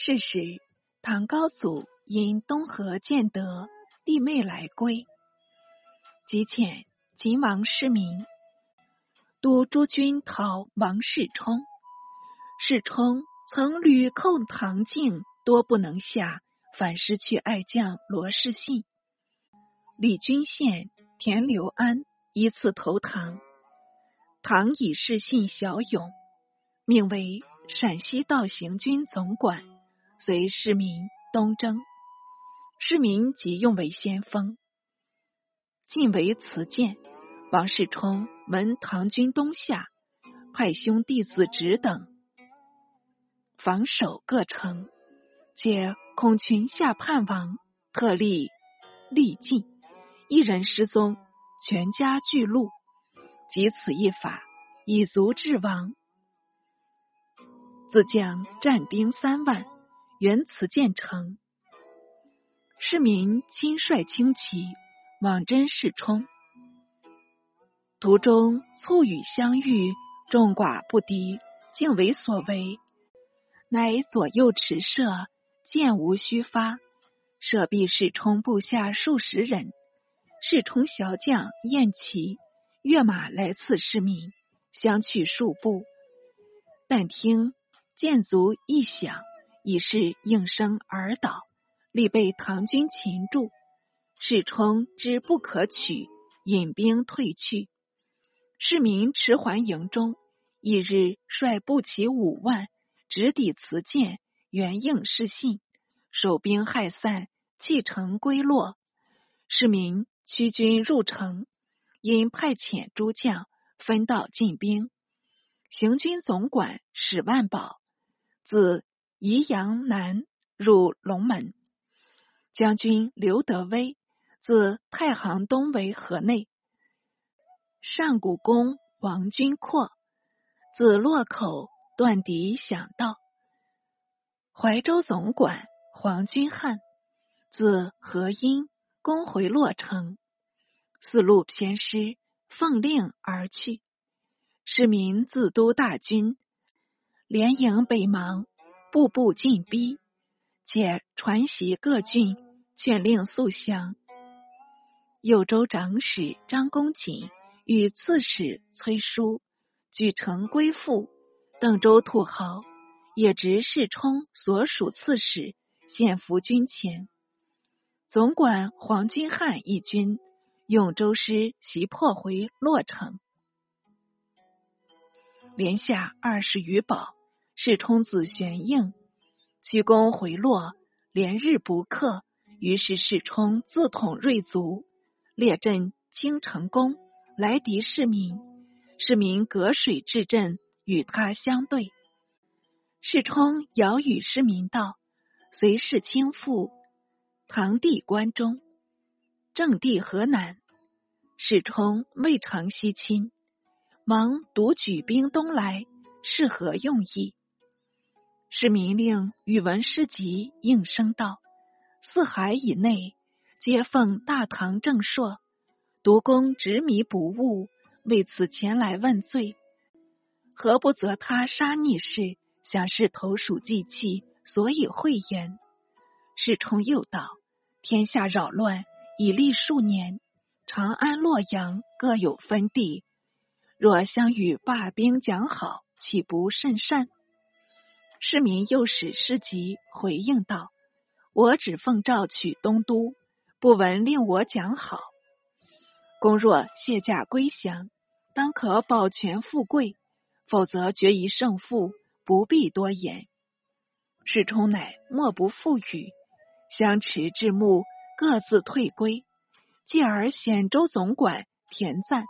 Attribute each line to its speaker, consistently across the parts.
Speaker 1: 是时，唐高祖因东河建德，弟妹来归，即遣秦王失明，督诸军讨王世充。世充曾屡寇唐境，多不能下，反失去爱将罗士信。李君献、田留安依次投唐。唐以士信骁勇，命为陕西道行军总管，随市民东征。市民即用为先锋。晋为辞谏，王世充闻唐军东下，派兄弟子侄等防守各城，且恐群下叛亡，特立力尽，一人失踪，全家俱戮。即此一法，以足治亡。自将战兵三万，原词建成。市民亲率轻骑往真世冲，途中促与相遇，众寡不敌，竟为所为。乃左右持射，箭无虚发，射毙世冲部下数十人。世冲小将燕齐。跃马来刺市民，相去数步，但听箭足一响，已是应声而倒，立被唐军擒住。世充知不可取，引兵退去。市民迟还营中，一日率步骑五万，直抵磁剑，援应失信，守兵害散，弃城归落。市民驱军入城。因派遣诸将分道进兵，行军总管史万宝自宜阳南入龙门，将军刘德威自太行东为河内，上古公王君阔自洛口断敌响道，怀州总管黄君汉自河阴攻回洛城。四路偏师，奉令而去。市民自都大军连营北邙，步步进逼，且传檄各郡，劝令速降。右州长史张公瑾与刺史崔叔举城归附。邓州土豪也直世充所属刺史献俘军前。总管黄君汉一军。永州师袭破回洛城，连下二十余堡。世充子玄应屈躬回落，连日不克。于是世充自统锐卒，列阵京城宫，来敌市民。市民隔水至阵，与他相对。世充遥与市民道：“随氏倾覆，堂弟关中。”正帝河南，史冲未尝西侵，忙独举兵东来，是何用意？是明令宇文师集应声道：“四海以内，皆奉大唐正朔，独公执迷不悟，为此前来问罪。何不责他杀逆士，想是投鼠忌器，所以讳言？”史冲又道：“天下扰乱。”已历数年，长安、洛阳各有分地。若相与罢兵讲好，岂不甚善？市民又使诗集回应道：“我只奉诏取东都，不闻令我讲好。公若卸甲归降，当可保全富贵；否则决一胜负，不必多言。”世充乃莫不复语，相持至暮。各自退归，继而显州总管田赞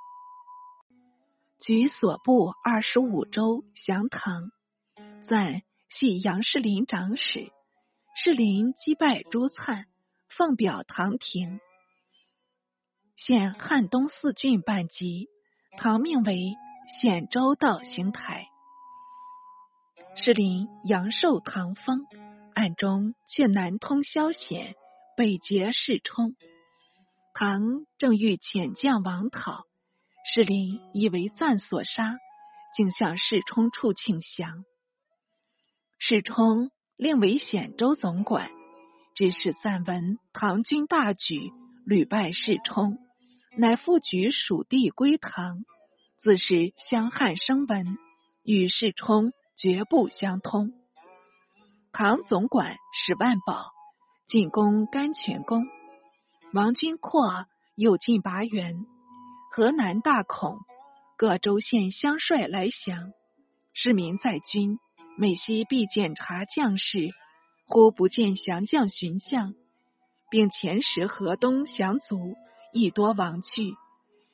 Speaker 1: 举所部二十五州降唐。赞系杨士林长史，士林击败朱粲，奉表唐廷，现汉东四郡半级，唐命为显州道行台。士林阳寿唐封，暗中却南通萧显。北劫世冲，唐正欲遣将王讨，士林以为赞所杀，竟向世冲处请降。世充令为显州总管。只是赞闻唐军大举，屡败世充，乃复举蜀地归唐。自是相汉生闻，与世充绝不相通。唐总管史万宝进攻甘泉宫，王军阔又进拔原，河南大恐，各州县相率来降。市民在军，每夕必检查将士。忽不见降将寻相，并前时河东降卒亦多亡去。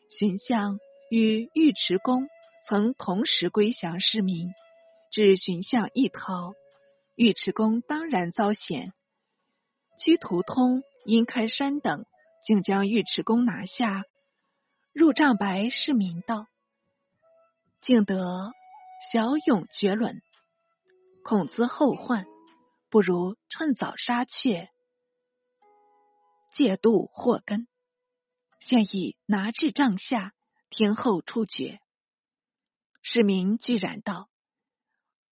Speaker 1: 寻相与尉迟恭曾同时归降市民，至寻相一逃，尉迟恭当然遭险。屈图通、殷开山等竟将尉迟恭拿下。入帐白市民道：“敬德骁勇绝伦，恐滋后患。”不如趁早杀却，借度祸根。现已拿至帐下，听候处决。市民居然道：“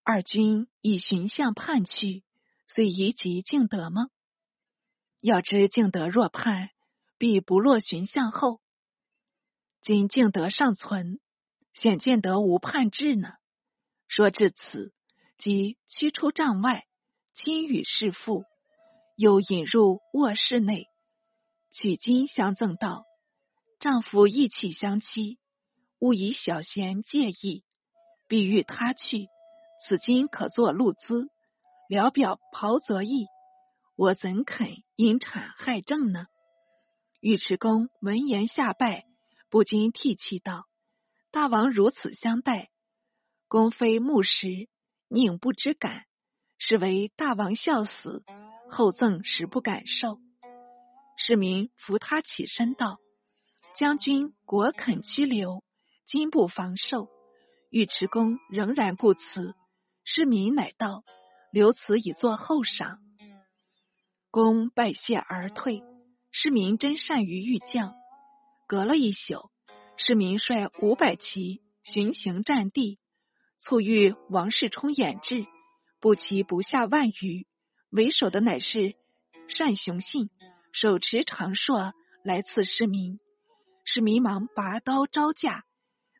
Speaker 1: 二军以寻相叛去，遂移及敬德吗？要知敬德若叛，必不落寻相后。今敬德尚存，显见得无叛志呢。”说至此，即驱出帐外。亲与侍妇，又引入卧室内，取金相赠道：“丈夫意气相欺，勿以小贤介意，必欲他去。此金可作路资，聊表袍泽意。我怎肯因产害政呢？”尉迟恭闻言下拜，不禁涕泣道：“大王如此相待，公非木石，宁不知感？”是为大王笑死，后赠实不敢受。市民扶他起身道：“将军果肯拘留，今不防受。”尉迟恭仍然故辞。市民乃道：“留此以作后赏。”公拜谢而退。市民真善于御将。隔了一宿，市民率五百骑巡行战地，促遇王世充掩至。步骑不下万余，为首的乃是单雄信，手持长槊来刺市民。市民忙拔刀招架，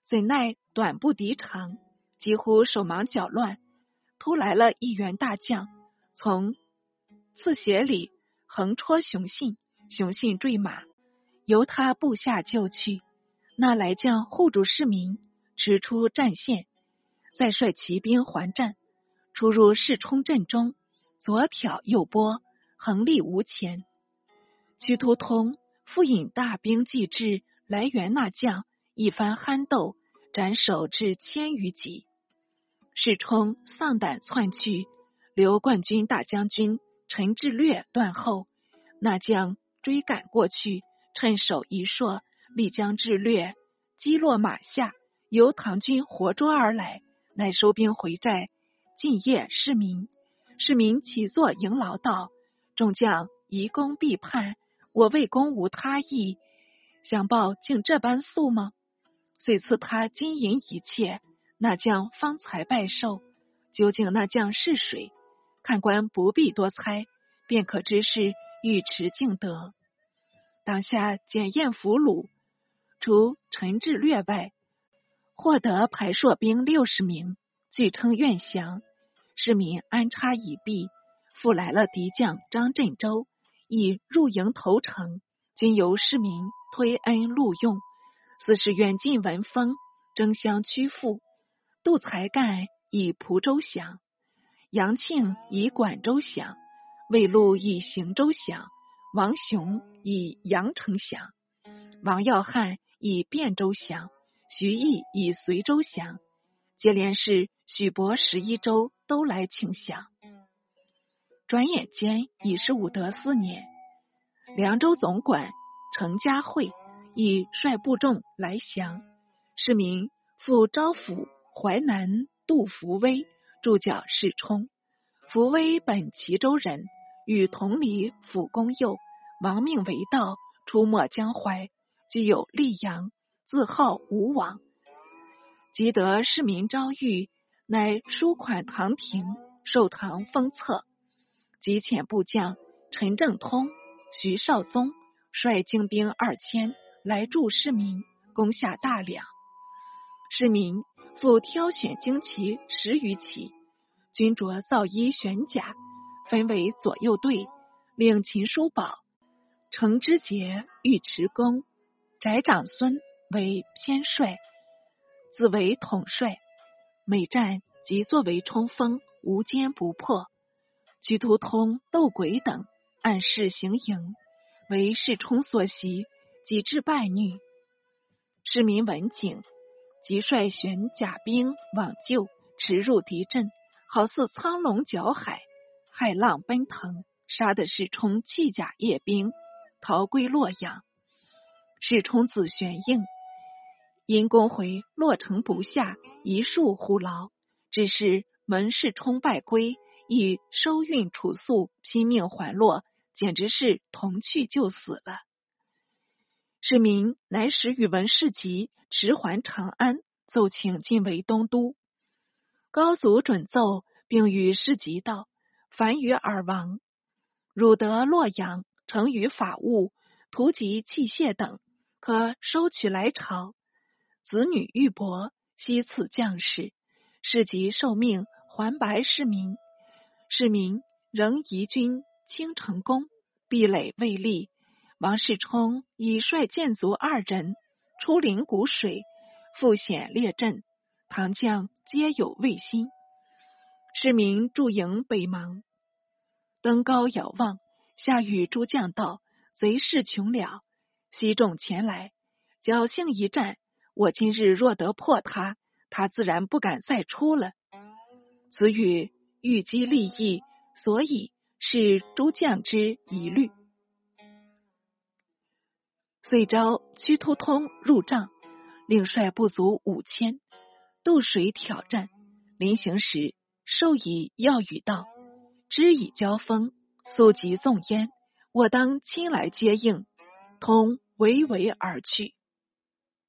Speaker 1: 怎奈短不敌长，几乎手忙脚乱。突来了一员大将，从刺鞋里横戳雄信，雄信坠马，由他部下救去。那来将护住市民，驰出战线，再率骑兵还战。出入世冲阵中，左挑右拨，横立无前。屈突通复引大兵继至，来援那将，一番酣斗，斩首至千余级。世冲丧胆窜去，留冠军大将军陈志略断后。那将追赶过去，趁手一槊，力将志略击落马下，由唐军活捉而来，乃收兵回寨。进谒市民，市民起坐迎劳道：“众将移公必叛，我为公无他意，想报竟这般速吗？”遂赐他金银一切。那将方才拜寿，究竟那将是谁？看官不必多猜，便可知是尉迟敬德。当下检验俘虏，除陈志略外，获得排槊兵六十名，据称愿降。市民安插已毕，复来了敌将张振周，已入营投诚，均由市民推恩录用。四是远近闻风，争相屈附。杜才干以蒲州降，杨庆以管州降，魏禄以邢州降，王雄以阳城降，王耀汉以汴州降，徐毅以随州降。接连是许伯十一州都来请降，转眼间已是武德四年。凉州总管程家会已率部众来降，市民赴招抚淮南杜福威助教世冲。福威本齐州人，与同里府公佑亡命为盗，出没江淮，具有溧阳，自号吴王。即得市民招谕，乃书款唐廷，授唐封册。即遣部将陈正通、徐绍宗率精兵二千来助市民，攻下大梁。市民复挑选旌旗十余骑，均着皂衣玄甲，分为左右队，令秦叔宝、程之杰、尉迟恭、翟长孙为偏帅，自为统帅。每战即作为冲锋，无坚不破。居突通、斗鬼等暗示行营，为世冲所袭，几致败虐。市民闻警，即率玄甲兵往救，驰入敌阵，好似苍龙搅海，骇浪奔腾，杀得世冲弃甲夜兵，逃归洛阳。世冲子玄应因公回洛城不下，一树胡劳，只是门世冲败归。以收运储粟，拼命还洛，简直是同去就死了。市民乃使宇文士集迟还长安，奏请进为东都。高祖准奏，并与士集道：“凡于尔亡，汝得洛阳，成于法物、图籍器械等，可收取来朝。子女玉帛，悉赐将士。士即受命还白市民。”市民仍移军青城宫，壁垒未立。王世充已率建卒二人出灵谷水，复险列阵，唐将皆有畏心。市民驻营北邙，登高遥望，下与诸将道：“贼势穷了，西众前来，侥幸一战。我今日若得破他，他自然不敢再出了。”子羽。欲击利益，所以是诸将之疑虑。遂召屈突通入帐，令率不足五千渡水挑战。临行时，授以要语道：“知以交锋，速即纵焉，我当亲来接应。”通唯唯而去。